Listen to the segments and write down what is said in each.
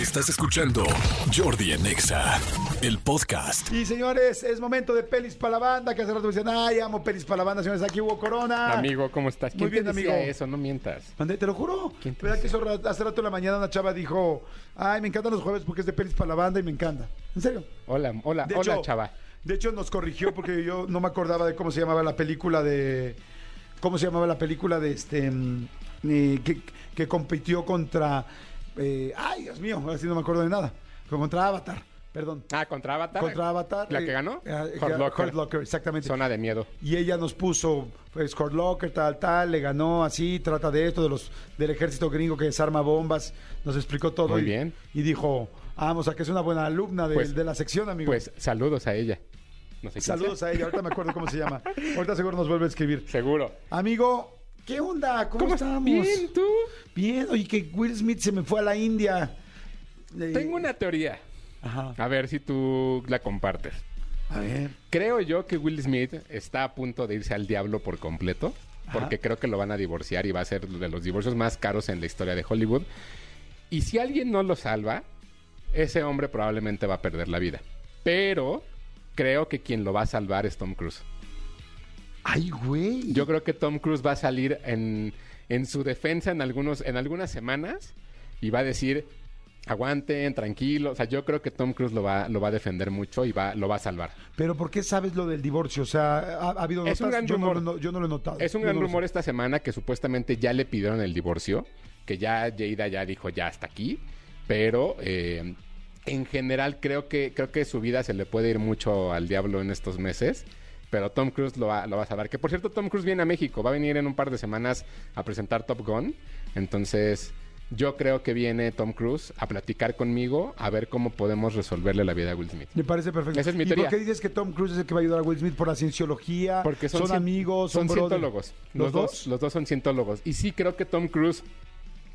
Estás escuchando Jordi en Exa, el podcast. Y señores, es momento de pelis para la banda, que hace rato me decían, ay, amo pelis para la banda, señores, aquí hubo Corona. Amigo, ¿cómo estás? Muy bien, te decía amigo. eso? No mientas. Mandé, te lo juro. ¿Quién te ¿Verdad que eso hace rato en la mañana una chava dijo, ay, me encantan los jueves porque es de pelis para la banda y me encanta. ¿En serio? Hola, hola, De hola, hecho- chava. De hecho, nos corrigió porque yo no me acordaba de cómo se llamaba la película de. ¿Cómo se llamaba la película de este. mm, eh, que, que compitió contra. Eh, ay, Dios mío, ahora sí no me acuerdo de nada. Contra Avatar, perdón. Ah, contra Avatar. Contra Avatar. ¿La eh, que ganó? eh, eh, Locker. Exactamente. Zona de miedo. Y ella nos puso, pues, Hurt Locker, tal, tal, le ganó así, trata de esto, de los del ejército gringo que desarma bombas, nos explicó todo. Muy y, bien. Y dijo, vamos, a que es una buena alumna de, Pues- de la sección, amigo. Pues saludos a ella. No sé quién Saludos sea. a ella, ahorita me acuerdo cómo se llama. Ahorita seguro nos vuelve a escribir. Seguro. Amigo, ¿qué onda? ¿Cómo, ¿Cómo estamos? Bien, tú. Bien, oye, que Will Smith se me fue a la India. Tengo una teoría. Ajá. A ver si tú la compartes. A ver. Creo yo que Will Smith está a punto de irse al diablo por completo. Porque creo que lo van a divorciar y va a ser de los divorcios más caros en la historia de Hollywood. Y si alguien no lo salva, ese hombre probablemente va a perder la vida. Pero creo que quien lo va a salvar es Tom Cruise. Ay, güey. Yo creo que Tom Cruise va a salir en, en su defensa en, algunos, en algunas semanas y va a decir, aguanten, tranquilos. O sea, yo creo que Tom Cruise lo va, lo va a defender mucho y va, lo va a salvar. Pero ¿por qué sabes lo del divorcio? O sea, ¿ha, ha habido Es un notas? gran yo, rumor. no- yo no lo he notado. Es un Yo gran no rumor esta semana que supuestamente ya le pidieron el divorcio, que ya Jada ya dijo ya hasta aquí, pero eh, en general creo que creo que su vida se le puede ir mucho al diablo en estos meses. Pero Tom Cruise lo va, lo va a salvar. Que por cierto, Tom Cruise viene a México. Va a venir en un par de semanas a presentar Top Gun. Entonces, yo creo que viene Tom Cruise a platicar conmigo a ver cómo podemos resolverle la vida a Will Smith. Me parece perfecto. Esa es mi ¿Y teoría. por qué dices que Tom Cruise es el que va a ayudar a Will Smith por la cienciología? Porque son, son, amigos, son, cientólogos. ¿Los, Los, dos? los dos son cientólogos. Y sí creo que Tom Cruise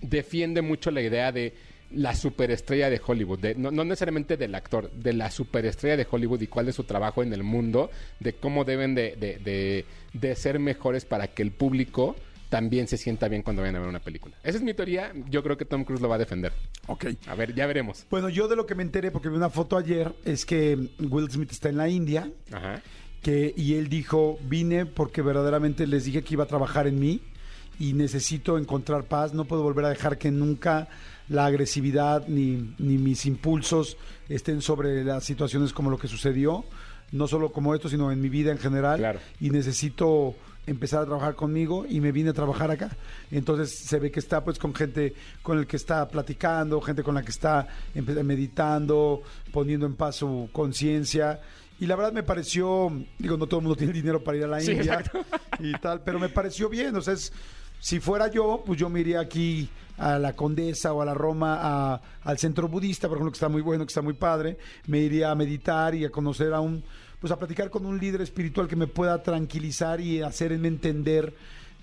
defiende mucho la idea de la superestrella de Hollywood, de- no, no necesariamente del actor, de la superestrella de Hollywood y cuál es su trabajo en el mundo, de cómo deben de, de- de- de ser mejores para que el público también se sienta bien cuando vayan a ver una película. Esa es mi teoría, yo creo que Tom Cruise lo va a defender. Ok. A ver, ya veremos. Bueno, yo de lo que me enteré, porque vi una foto ayer, es que Will Smith está en la India Ajá. que, y él dijo, vine porque verdaderamente les dije que iba a trabajar en mí y necesito encontrar paz, no puedo volver a dejar que nunca la agresividad ni, ni mis impulsos estén sobre las situaciones como lo que sucedió, no solo como esto, sino en mi vida en general. Claro. Y necesito empezar a trabajar conmigo y me vine a trabajar acá. Entonces se ve que está pues con gente con el que está platicando, gente con la que está meditando, poniendo en paz su conciencia. Y la verdad me pareció, digo, no todo el mundo tiene dinero para ir a la Sí, India exacto. y tal, pero me pareció bien. O sea, es- si fuera yo, pues yo me iría aquí a la Condesa o a la Roma, a- al centro budista, por ejemplo, que está muy bueno, que está muy padre. Me iría a meditar y a conocer a un, pues a platicar con un líder espiritual que me pueda tranquilizar y hacerme entender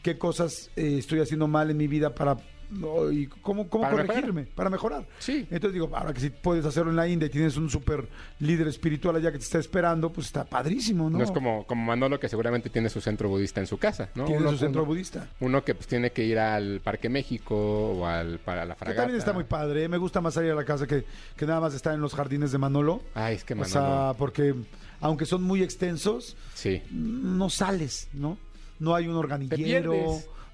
qué cosas eh, estoy haciendo mal en mi vida para no, y cómo, cómo Para corregirme, para mejorar. Sí. Entonces digo, ahora que si puedes hacerlo en la India y tienes un super líder espiritual allá que te está esperando, pues está padrísimo, ¿no? No, es como, como Manolo que seguramente tiene su centro budista en su casa, ¿no? Tiene Uno- su centro uno- budista. Uno que pues tiene que ir al Parque México o al para la Que fragata. también está muy padre. ¿eh? Me gusta más salir a la casa que, que nada más estar en los jardines de Manolo. Ay, es que O Manolo. sea, porque aunque son muy extensos, sí. no sales, ¿no? No hay un organillero,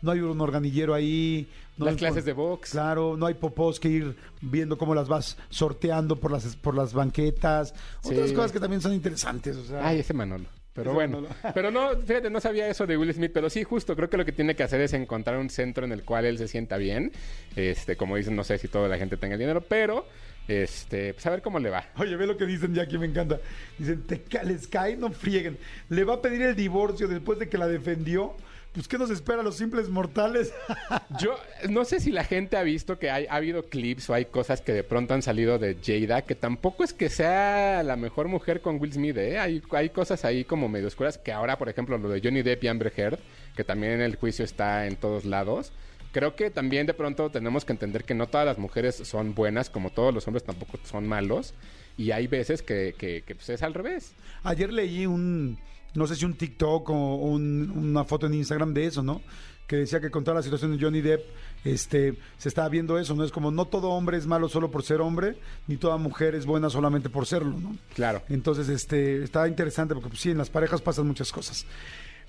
no hay un organillero ahí. No Las clases por- de box. Claro, no hay popós que ir viendo cómo las vas sorteando por las, por las banquetas. Otras cosas que también son interesantes. O sea, Ay, ese Manolo. Pero bueno, pero no, fíjate, no sabía eso de Will Smith, pero sí, justo, creo que lo que tiene que hacer es encontrar un centro en el cual él se sienta bien. Este, como dicen, no sé si toda la gente tenga el dinero, pero este, pues a ver cómo le va. Oye, ve lo que dicen ya aquí, me encanta. Dicen, te les cae, no frieguen. Le va a pedir el divorcio después de que la defendió. Pues, ¿qué nos espera a los simples mortales? Yo no sé si la gente ha visto que hay, ha habido clips o hay cosas que de pronto han salido de Jada, que tampoco es que sea la mejor mujer con Will Smith, ¿eh? Hay, hay cosas ahí como medio oscuras, que ahora, por ejemplo, lo de Johnny Depp y Amber Heard, que también en el juicio está en todos lados. Creo que también de pronto tenemos que entender que no todas las mujeres son buenas, como todos los hombres tampoco son malos, y hay veces que, que, que, pues, es al revés. Ayer leí un, no sé si un TikTok o un- una foto en Instagram de eso, ¿no? que decía que con toda la situación de Johnny Depp, este, se estaba viendo eso, ¿no? Es como no todo hombre es malo solo por ser hombre, ni toda mujer es buena solamente por serlo, ¿no? Claro. Entonces, este, está interesante porque pues, sí, en las parejas pasan muchas cosas.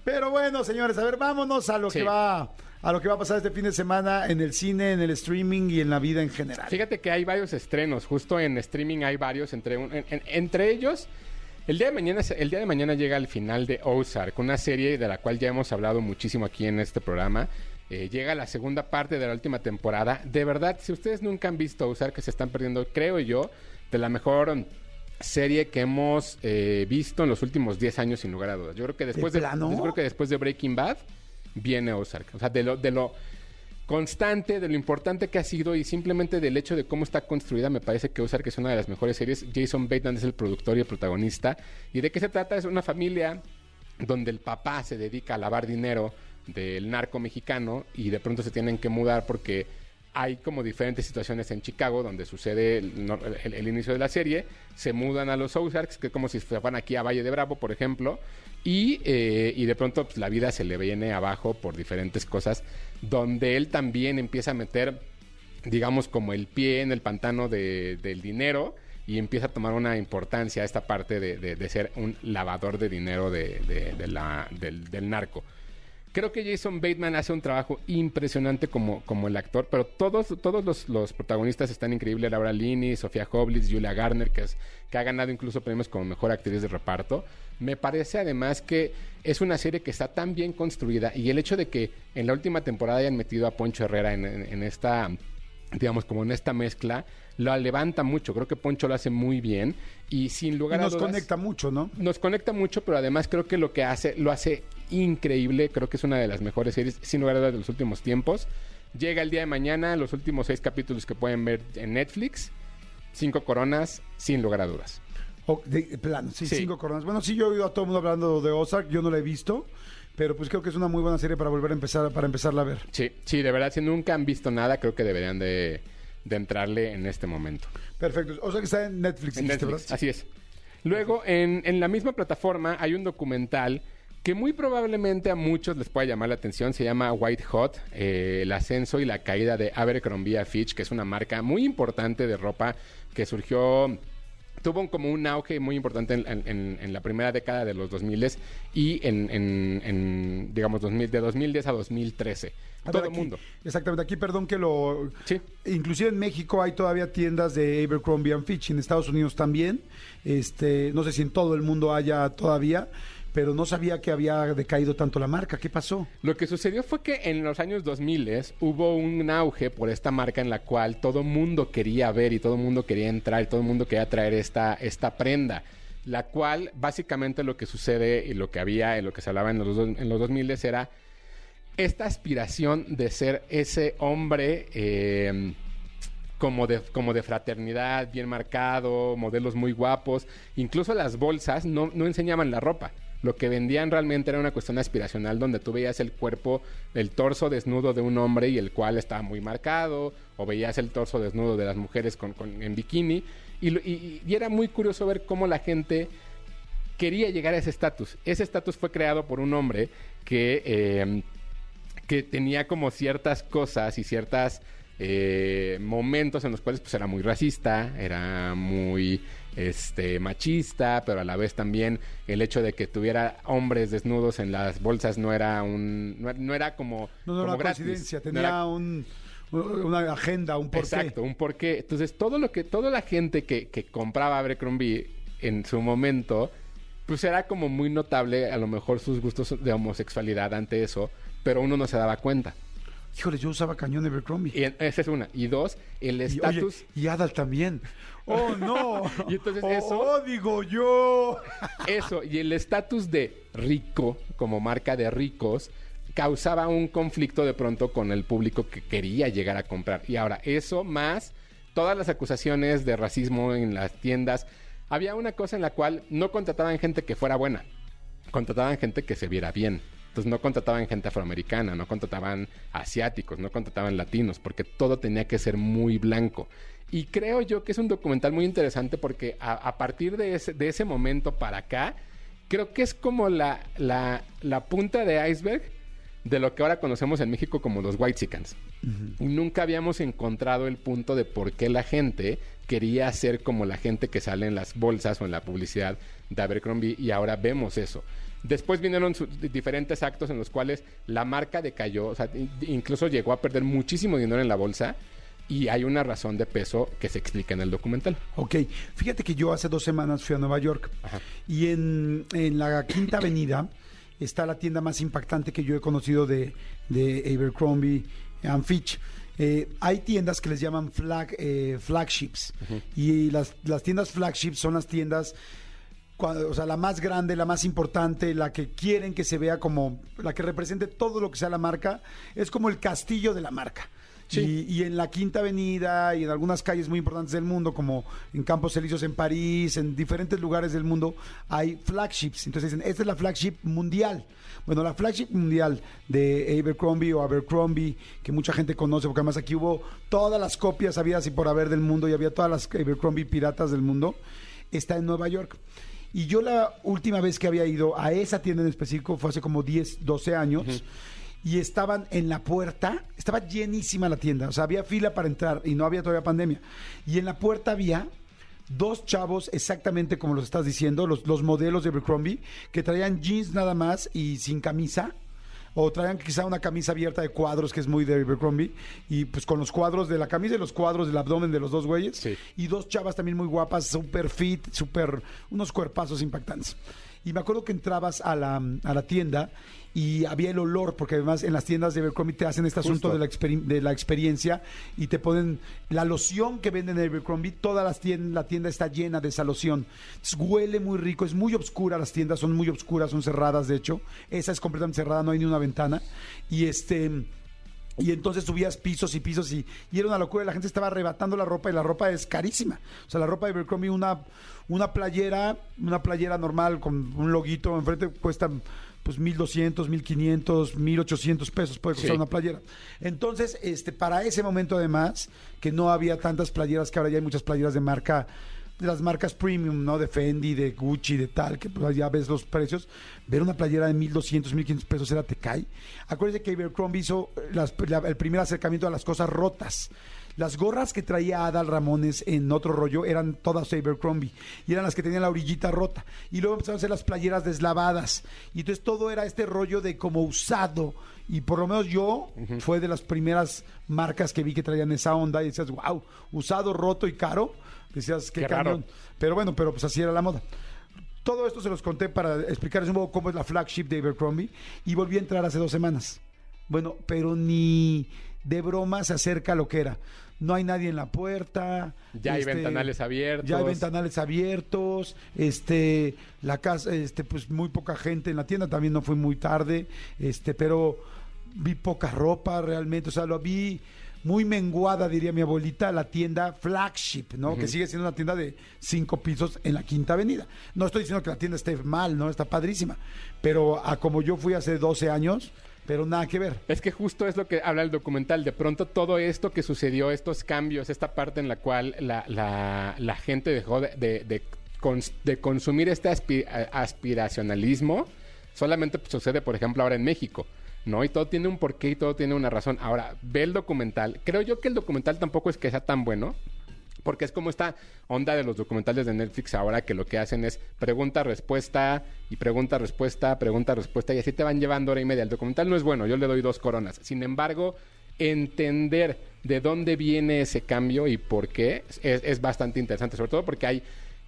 Pero bueno, señores, a ver, vámonos a lo Sí. que va a lo que va a pasar este fin de semana en el cine, en el streaming y en la vida en general. Fíjate que hay varios estrenos, justo en streaming hay varios, entre, un- en- en- entre ellos, el día, de mañana, el día de mañana llega el final de Ozark, una serie de la cual ya hemos hablado muchísimo aquí en este programa. Eh, llega la segunda parte de la última temporada. De verdad, si ustedes nunca han visto Ozark, que se están perdiendo, creo yo, de la mejor serie que hemos eh, visto en los últimos 10 años, sin lugar a dudas. Yo creo que después de, plano? yo creo que después de Breaking Bad viene Ozark. O sea, de lo, de lo constante, de lo importante que ha sido y simplemente del hecho de cómo está construida, me parece que Ozark es una de las mejores series. Jason Bateman es el productor y el protagonista. ¿Y de qué se trata? Es una familia donde el papá se dedica a lavar dinero del narco mexicano y de pronto se tienen que mudar porque hay como diferentes situaciones en Chicago donde sucede el, el- el inicio de la serie. Se mudan a los Ozarks, que es como si se aquí a Valle de Bravo, por ejemplo. Y, eh, de pronto pues, la vida se le viene abajo por diferentes cosas, donde él también empieza a meter, digamos, como el pie en el pantano de- del dinero y empieza a tomar una importancia esta parte de, ser un lavador de dinero del narco. Creo que Jason Bateman hace un trabajo impresionante como, como el actor, pero todos, todos los, los protagonistas están increíbles. Laura Linney, Sofía Hoblitz, Julia Garner, que, que ha ganado incluso premios como mejor actriz de reparto. Me parece además que es una serie que está tan bien construida y el hecho de que en la última temporada hayan metido a Poncho Herrera en esta digamos, como en esta mezcla, lo levanta mucho. Creo que Poncho lo hace muy bien y sin Y lugar a nos dudas conecta mucho, ¿no? nos conecta mucho, pero además creo que lo que hace, lo hace increíble. Creo que es una de las mejores series, sin lugar a dudas, de los últimos tiempos. Llega el día de mañana, los últimos seis capítulos que pueden ver en Netflix. Cinco coronas, sin lugar a dudas. O de, de plano, sí, Sí. cinco coronas. Bueno, sí, yo he oído a todo el mundo hablando de Ozark, yo no la he visto, pero pues creo que es una muy buena serie para volver a empezar, para empezarla a ver. Sí, sí, de verdad, si nunca han visto nada, creo que deberían de, de entrarle en este momento. Perfecto. O sea que está en Netflix, En Netflix, así es. Luego, en, en la misma plataforma hay un documental que muy probablemente a muchos les pueda llamar la atención. Se llama White Hot, eh, el ascenso y la caída de Abercrombie Fitch, que es una marca muy importante de ropa que surgió... Tuvo como un auge muy importante en, en- en- en la primera década de los 2000 y en, en- en, digamos, 2000, de 2010 a 2013. A Todo el mundo. Exactamente, aquí perdón que lo... Sí. Inclusive en México hay todavía tiendas de Abercrombie and Fitch, en Estados Unidos también. Este, no sé si en todo el mundo haya todavía, pero no sabía que había decaído tanto la marca. ¿Qué pasó? Lo que sucedió fue que en los años 2000 hubo un auge por esta marca en la cual todo mundo quería ver y todo mundo quería entrar y todo mundo quería traer esta, esta prenda. La cual básicamente lo que sucede y lo que había, en lo que se hablaba en los, en los 2000 era esta aspiración de ser ese hombre eh, como, de, como de fraternidad, bien marcado, modelos muy guapos. Incluso las bolsas no, no enseñaban la ropa. Lo que vendían realmente era una cuestión aspiracional donde tú veías el cuerpo, el torso desnudo de un hombre y el cual estaba muy marcado, o veías el torso desnudo de las mujeres con, con- en bikini. Y, y era muy curioso ver cómo la gente quería llegar a ese estatus. Ese estatus fue creado por un hombre que, eh, que tenía como ciertas cosas y ciertas eh, momentos en los cuales pues era muy racista, era muy este machista, pero a la vez también el hecho de que tuviera hombres desnudos en las bolsas no era un no, no era como No, no era como gratis. coincidencia, No tenía era- un, una agenda, un porqué. Exacto, un porqué. Entonces, todo lo que, toda la gente que, que compraba Abercrombie en su momento, pues era como muy notable a lo mejor sus gustos de homosexualidad ante eso, pero uno no se daba cuenta. Híjole, yo usaba cañón. Y en- esa es una. Y dos, el Y, estatus. y Adal también. ¡Oh, no! Y entonces oh, eso- oh, digo yo! Eso, y el estatus de rico, como marca de ricos, causaba un conflicto de pronto con el público que quería llegar a comprar. Y ahora, eso más todas las acusaciones de racismo en las tiendas. Había una cosa en la cual no contrataban gente que fuera buena, contrataban gente que se viera bien. Entonces no contrataban gente afroamericana, no contrataban asiáticos, no contrataban latinos, porque todo tenía que ser muy blanco. Y creo yo que es un documental muy interesante porque a, a partir de ese, de ese momento para acá, creo que es como la, la, la punta de iceberg de lo que ahora conocemos en México como los White Chickens. Y nunca habíamos encontrado el punto de por qué la gente quería ser como la gente que sale en las bolsas o en la publicidad de Abercrombie y ahora vemos eso. Después vinieron diferentes actos en los cuales la marca decayó, o sea, in- incluso llegó a perder muchísimo dinero en la bolsa y hay una razón de peso que se explica en el documental. Ok, fíjate que yo hace dos semanas fui a Nueva York Ajá. y en, en la Quinta Avenida está la tienda más impactante que yo he conocido de, de Abercrombie and Fitch. Eh, hay tiendas que les llaman flag, eh, flagships. Y las, las tiendas flagships son las tiendas o sea, la más grande, la más importante, la que quieren que se vea como la que represente todo lo que sea la marca, es como el castillo de la marca. Sí. Y, y en la Quinta Avenida y en algunas calles muy importantes del mundo, como en Campos Elíseos en París, en diferentes lugares del mundo, hay flagships. Entonces dicen, esta es la flagship mundial. Bueno, la flagship mundial de Abercrombie o Abercrombie, que mucha gente conoce, porque además aquí hubo todas las copias habidas y por haber del mundo y había todas las Abercrombie piratas del mundo, está en Nueva York. Y yo la última vez que había ido a esa tienda en específico fue hace como 10, 12 años. Y estaban en la puerta, estaba llenísima la tienda, o sea, había fila para entrar y no había todavía pandemia. Y en la puerta había dos chavos exactamente como los estás diciendo, los, los modelos de Abercrombie, que traían jeans nada más y sin camisa. O traían quizá una camisa abierta de cuadros, que es muy de Abercrombie, y pues con los cuadros de la camisa y los cuadros del abdomen de los dos güeyes. Sí. Y dos chavas también muy guapas, súper fit, súper, unos cuerpazos impactantes. Y me acuerdo que entrabas a la, a la tienda y había el olor, porque además en las tiendas de Abercrombie te hacen este asunto de la, de la experiencia y te ponen la loción que venden en Abercrombie, toda las tien- la tienda está llena de esa loción. Entonces, huele muy rico, es muy oscura, las tiendas son muy oscuras, son cerradas de hecho. Esa es completamente cerrada, no hay ni una ventana. Y este... Y entonces subías pisos y pisos y, y era una locura. La gente estaba arrebatando la ropa y la ropa es carísima. O sea, la ropa de Abercrombie, una, una playera, una playera normal con un loguito enfrente cuesta pues 1200, 1500, 1800 pesos puede costar Sí. una playera. Entonces, este para ese momento además que no había tantas playeras que ahora ya hay muchas playeras de marca de las marcas premium, ¿no? De Fendi, de Gucci, de tal, que pues, ya ves los precios. Ver una playera de 1200, 1500 pesos era te cae. Acuérdense que Abercrombie hizo las- la- el primer acercamiento a las cosas rotas. Las gorras que traía Adal Ramones en otro rollo eran todas Abercrombie y eran las que tenían la orillita rota. Y luego empezaron a hacer las playeras deslavadas. Y entonces todo era este rollo de como usado. Y por lo menos yo fue de las primeras marcas que vi que traían esa onda y decías, wow, usado, roto y caro. Decías, qué, Qué cañón. Pero bueno, pero pues así era la moda. Todo esto se los conté para explicarles un poco cómo es la flagship de Abercrombie y volví a entrar hace dos semanas. Bueno, pero ni de broma se acerca a lo que era. No hay nadie en la puerta. Ya hay ventanales abiertos. Ya hay ventanales abiertos. Este, la casa, este, pues muy poca gente en la tienda. También no fui muy tarde. Este, pero vi poca ropa realmente. O sea, lo vi muy menguada, diría mi abuelita, la tienda flagship, ¿no? Que sigue siendo una tienda de cinco pisos en la Quinta Avenida. No estoy diciendo que la tienda esté mal, ¿no? Está padrísima. Pero a como yo fui hace 12 años, pero nada que ver. Es que justo es lo que habla el documental. De pronto todo esto que sucedió, estos cambios, esta parte en la cual la, la- la gente dejó de, de- de cons- de consumir este aspi- aspiracionalismo, solamente sucede, por ejemplo, ahora en México. ¿No? Y todo tiene un porqué y todo tiene una razón. Ahora, ve el documental. Creo yo que el documental tampoco es que sea tan bueno. Porque es como esta onda de los documentales de Netflix ahora que lo que hacen es pregunta, respuesta y pregunta, respuesta, pregunta, respuesta y así te van llevando hora y media. El documental no es bueno, yo le doy dos coronas. Sin embargo, entender de dónde viene ese cambio y por qué es, es bastante interesante, sobre todo porque hay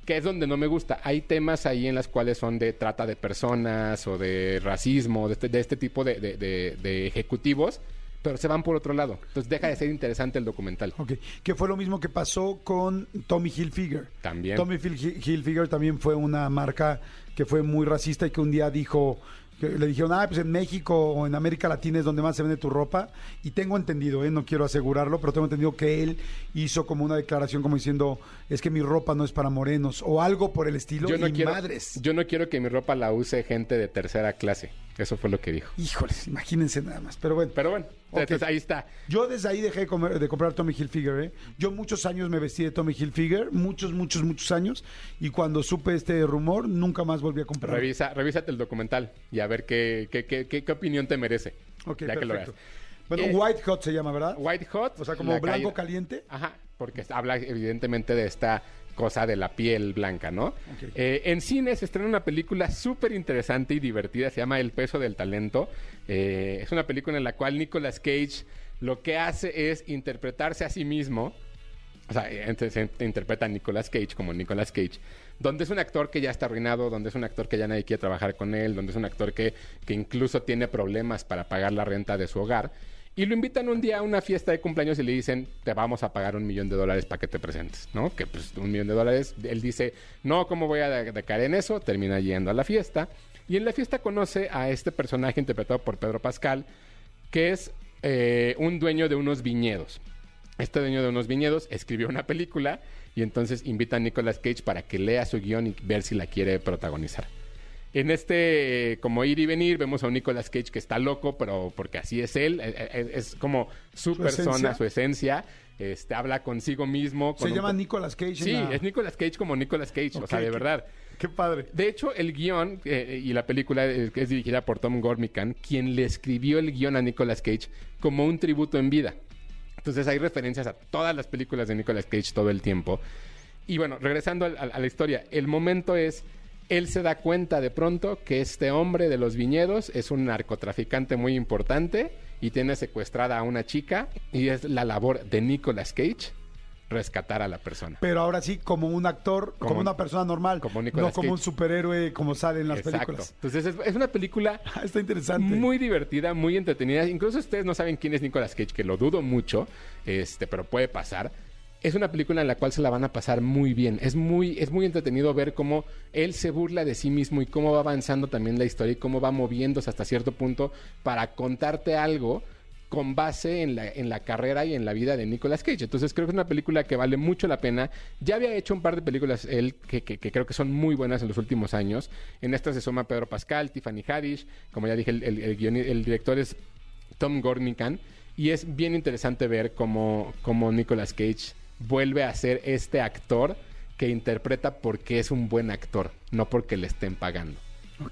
que es donde no me gusta. Hay temas ahí en las cuales son de trata de personas o de racismo, de este, de este tipo de, de- ejecutivos, pero se van por otro lado. Entonces deja de ser interesante el documental. Ok, que fue lo mismo que pasó con Tommy Hilfiger. También. Tommy Hil- Hilfiger también fue una marca que fue muy racista y que un día dijo, le dijeron, ah, pues en México o en América Latina es donde más se vende tu ropa. Y tengo entendido, ¿eh? no quiero asegurarlo, pero tengo entendido que él hizo como una declaración como diciendo, es que mi ropa no es para morenos o algo por el estilo. Yo no, y quiero, madres. yo no quiero que mi ropa la use gente de tercera clase. Eso fue lo que dijo. Híjoles, imagínense nada más. Pero bueno. Pero bueno, entonces ahí está. Yo desde ahí dejé de, comer- de comprar Tommy Hilfiger. ¿eh? Yo muchos años me vestí de Tommy Hilfiger, muchos, muchos, muchos años. Y cuando supe este rumor, nunca más volví a comprar. Revisa, revísate el documental y a ver qué, qué, qué, qué, qué opinión te merece. Ok, ya que lo veas. Bueno, Eh, White Hot se llama, ¿verdad? White Hot. O sea, como la blanco caliente. Ajá, porque habla evidentemente de esta cosa de la piel blanca, ¿no? Eh, en cine se estrena una película súper interesante y divertida, se llama El peso del talento. Eh, es una película en la cual Nicolas Cage lo que hace es interpretarse a sí mismo. O sea, eh, entonces se interpreta a Nicolas Cage como Nicolas Cage, donde es un actor que ya está arruinado, donde es un actor que ya nadie quiere trabajar con él, donde es un actor que, que incluso tiene problemas para pagar la renta de su hogar. Y lo invitan un día a una fiesta de cumpleaños y le dicen, te vamos a pagar un millón de dólares para que te presentes, ¿no? Que pues un millón de dólares, él dice, no, ¿cómo voy a de- decaer en eso? Termina yendo a la fiesta. Y en la fiesta conoce a este personaje interpretado por Pedro Pascal, que es eh, un dueño de unos viñedos. Este dueño de unos viñedos escribió una película y entonces invita a Nicolas Cage para que lea su guion y ver si la quiere protagonizar. En este, eh, como ir y venir, vemos a un Nicolas Cage que está loco, pero porque así es él, eh, eh, es, como su, ¿Su persona, esencia? su esencia, este, habla consigo mismo. Se con llama Nicolas Cage. Sí, la- es Nicolas Cage como Nicolas Cage, o sea, de qué- verdad. Qué padre. De hecho, el guion eh, y la película eh, es dirigida por Tom Gormican, quien le escribió el guion a Nicolas Cage como un tributo en vida. Entonces hay referencias a todas las películas de Nicolas Cage todo el tiempo. Y bueno, regresando a, la historia, el momento es, él se da cuenta de pronto que este hombre de los viñedos es un narcotraficante muy importante y tiene secuestrada a una chica y es la labor de Nicolas Cage rescatar a la persona. Pero ahora sí, como un actor, como, Como- una persona normal. como no como un superhéroe como sale en las Exacto. películas. Entonces es, es una película Ah, Está interesante. muy divertida, muy entretenida. Incluso ustedes no saben quién es Nicolas Cage, que lo dudo mucho, este, pero puede pasar. Es una película en la cual se la van a pasar muy bien. Es muy, es muy entretenido ver cómo él se burla de sí mismo y cómo va avanzando también la historia y cómo va moviéndose hasta cierto punto para contarte algo con base en la, en la carrera y en la vida de Nicolas Cage. Entonces creo que es una película que vale mucho la pena. Ya había hecho un par de películas él que, que- creo que son muy buenas en los últimos años. En esta se suma Pedro Pascal, Tiffany Haddish. Como ya dije, el, el- director es Tom Gormican. Y es bien interesante ver cómo, cómo Nicolas Cage vuelve a ser este actor que interpreta porque es un buen actor, no porque le estén pagando.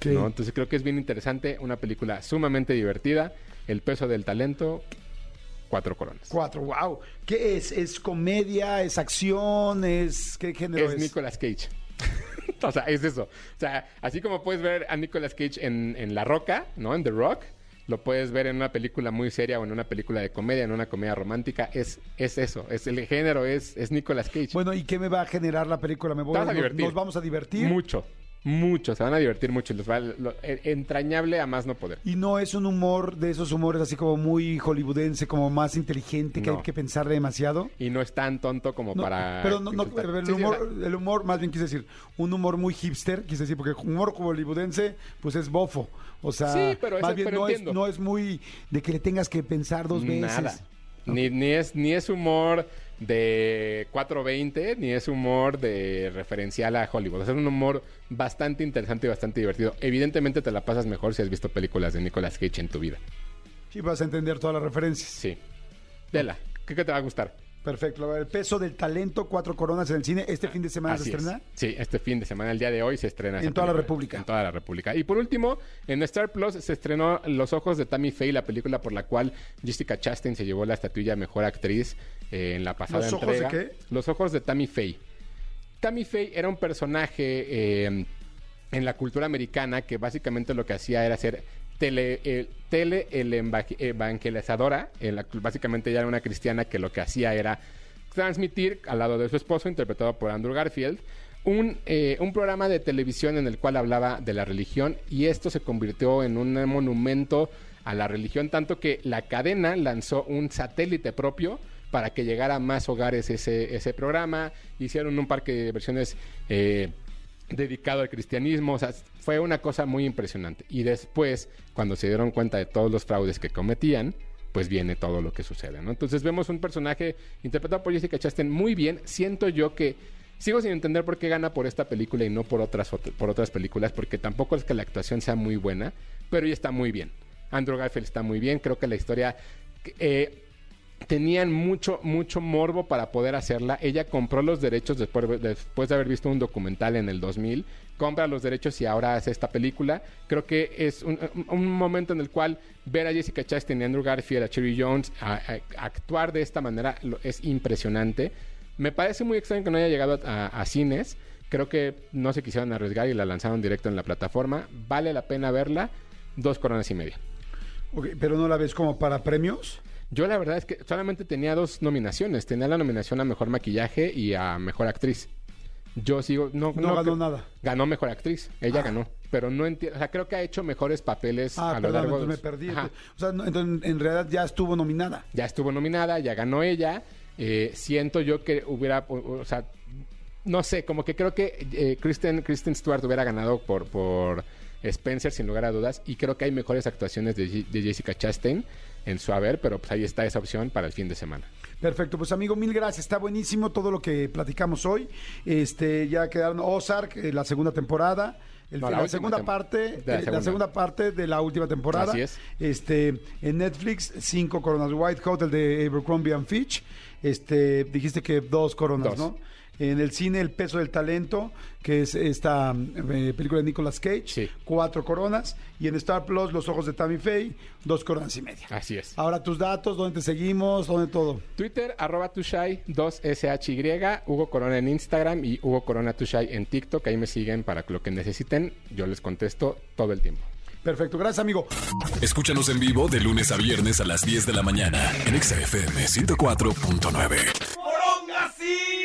Entonces creo que es bien interesante, una película sumamente divertida, El peso del talento, cuatro coronas. Cuatro, wow. ¿Qué es? ¿Es comedia? ¿Es acción? ¿Es qué género Es es? Nicolas Cage. o sea, es eso. O sea, así como puedes ver a Nicolas Cage en, en La Roca, ¿no? En The Rock, lo puedes ver en una película muy seria o en una película de comedia, en una comedia romántica. Es, es eso. Es el género, es, es Nicolas Cage. Bueno, ¿y qué me va a generar la película? ¿Me voy, a nos- divertir. ¿Nos vamos a divertir? Mucho, mucho. Se van a divertir mucho. y Les va, lo- eh, entrañable a más no poder. Y no es un humor de esos humores así como muy hollywoodense, como más inteligente, que No. hay que pensar demasiado. Y no es tan tonto como No, para. pero no, el, Sí, humor, el humor, más bien quise decir, un humor muy hipster, quise decir, porque humor hollywoodense, pues es bofo. O sea, Sí, pero más bien pero no, es, no es muy de que le tengas que pensar dos veces. Nada. Ni, ni, es, ni es humor de 420, ni es humor de referencial a Hollywood. Es un humor bastante interesante y bastante divertido. Evidentemente te la pasas mejor si has visto películas de Nicolas Cage en tu vida. Sí, vas a entender todas las referencias. Sí. Vela, ¿qué, qué te va a gustar? Perfecto. El peso del talento, cuatro coronas en el cine. Este fin de semana Así se es. estrena. Sí, este fin de semana, el día de hoy, se estrena. En toda la. República. En toda la República. Y por último, en Star Plus se estrenó Los Ojos de Tammy Faye, la película por la cual Jessica Chastain se llevó la estatuilla Mejor Actriz eh, en la pasada ¿Los ojos de entrega. qué? Los Ojos de Tammy Faye. Tammy Faye era un personaje eh, en la cultura americana que básicamente lo que hacía era ser tele, eh, tele el eva- evangelizadora. Básicamente ella era una cristiana que lo que hacía era transmitir al lado de su esposo, interpretado por Andrew Garfield, un, eh, un programa de televisión en el cual hablaba de la religión y esto se convirtió en un monumento a la religión, tanto que la cadena lanzó un satélite propio para que llegara a más hogares ese, ese programa, hicieron un parque de diversiones eh, dedicado al cristianismo, o sea, fue una cosa muy impresionante. Y después, cuando se dieron cuenta de todos los fraudes que cometían, pues viene todo lo que sucede, ¿no? Entonces vemos un personaje interpretado por Jessica Chastain muy bien. Siento yo que sigo sin entender por qué gana por esta película y no por otras ot- por otras películas, porque tampoco es que la actuación sea muy buena, pero ella está muy bien. Andrew Garfield está muy bien, creo que la historia eh, tenían mucho, mucho morbo para poder hacerla. Ella compró los derechos después, después de haber visto un documental en el 2000. Compra los derechos y ahora hace esta película. Creo que es un, un momento en el cual ver a Jessica Chastain y Andrew Garfield, a Cherry Jones, a, actuar de esta manera es impresionante. Me parece muy extraño que no haya llegado a, cines. Creo que no se quisieron arriesgar y la lanzaron directo en la plataforma. Vale la pena verla. Dos coronas y media. Pero no la ves como para premios. Yo la verdad es que solamente tenía dos nominaciones. Tenía la nominación a Mejor Maquillaje y a Mejor Actriz. Yo sigo... No, no, no ganó nada. Ganó Mejor Actriz. Ella ah. ganó. Pero no entiendo... O sea, creo que ha hecho mejores papeles ah, a lo perdón, largo... Entonces me perdí. Ajá. O sea, no, entonces, en realidad ya estuvo nominada. Ya estuvo nominada, ya ganó ella. Eh, siento yo que hubiera... O sea, no sé, como que creo que eh, Kristen, Kristen Stewart hubiera ganado por... por Spencer, sin lugar a dudas, y creo que hay mejores actuaciones de, de Jessica Chastain en su haber, pero pues ahí está esa opción para el fin de semana. Perfecto, pues amigo, mil gracias. Está buenísimo todo lo que platicamos hoy. Este, ya quedaron Ozark, eh, la segunda temporada. El, no, la, la segunda parte de la, eh, segunda. la, segunda. parte de la última temporada. Así es. Este, en Netflix, cinco coronas. White Hotel de Abercrombie and Fitch. Este, dijiste que dos coronas, dos. ¿no? En el cine El peso del talento, que es esta eh, película de Nicolas Cage, sí. cuatro coronas. Y en Star Plus Los ojos de Tammy Faye, dos coronas y media. Así es. Ahora tus datos, dónde te seguimos, dónde todo. Twitter, arroba tushai, 2SHY, Hugo Corona en Instagram y Hugo Corona Tushai en TikTok. Ahí me siguen para lo que necesiten. Yo les contesto todo el tiempo. Perfecto, gracias amigo. Escúchanos en vivo de lunes a viernes a las 10 de la mañana en XFM 104.9.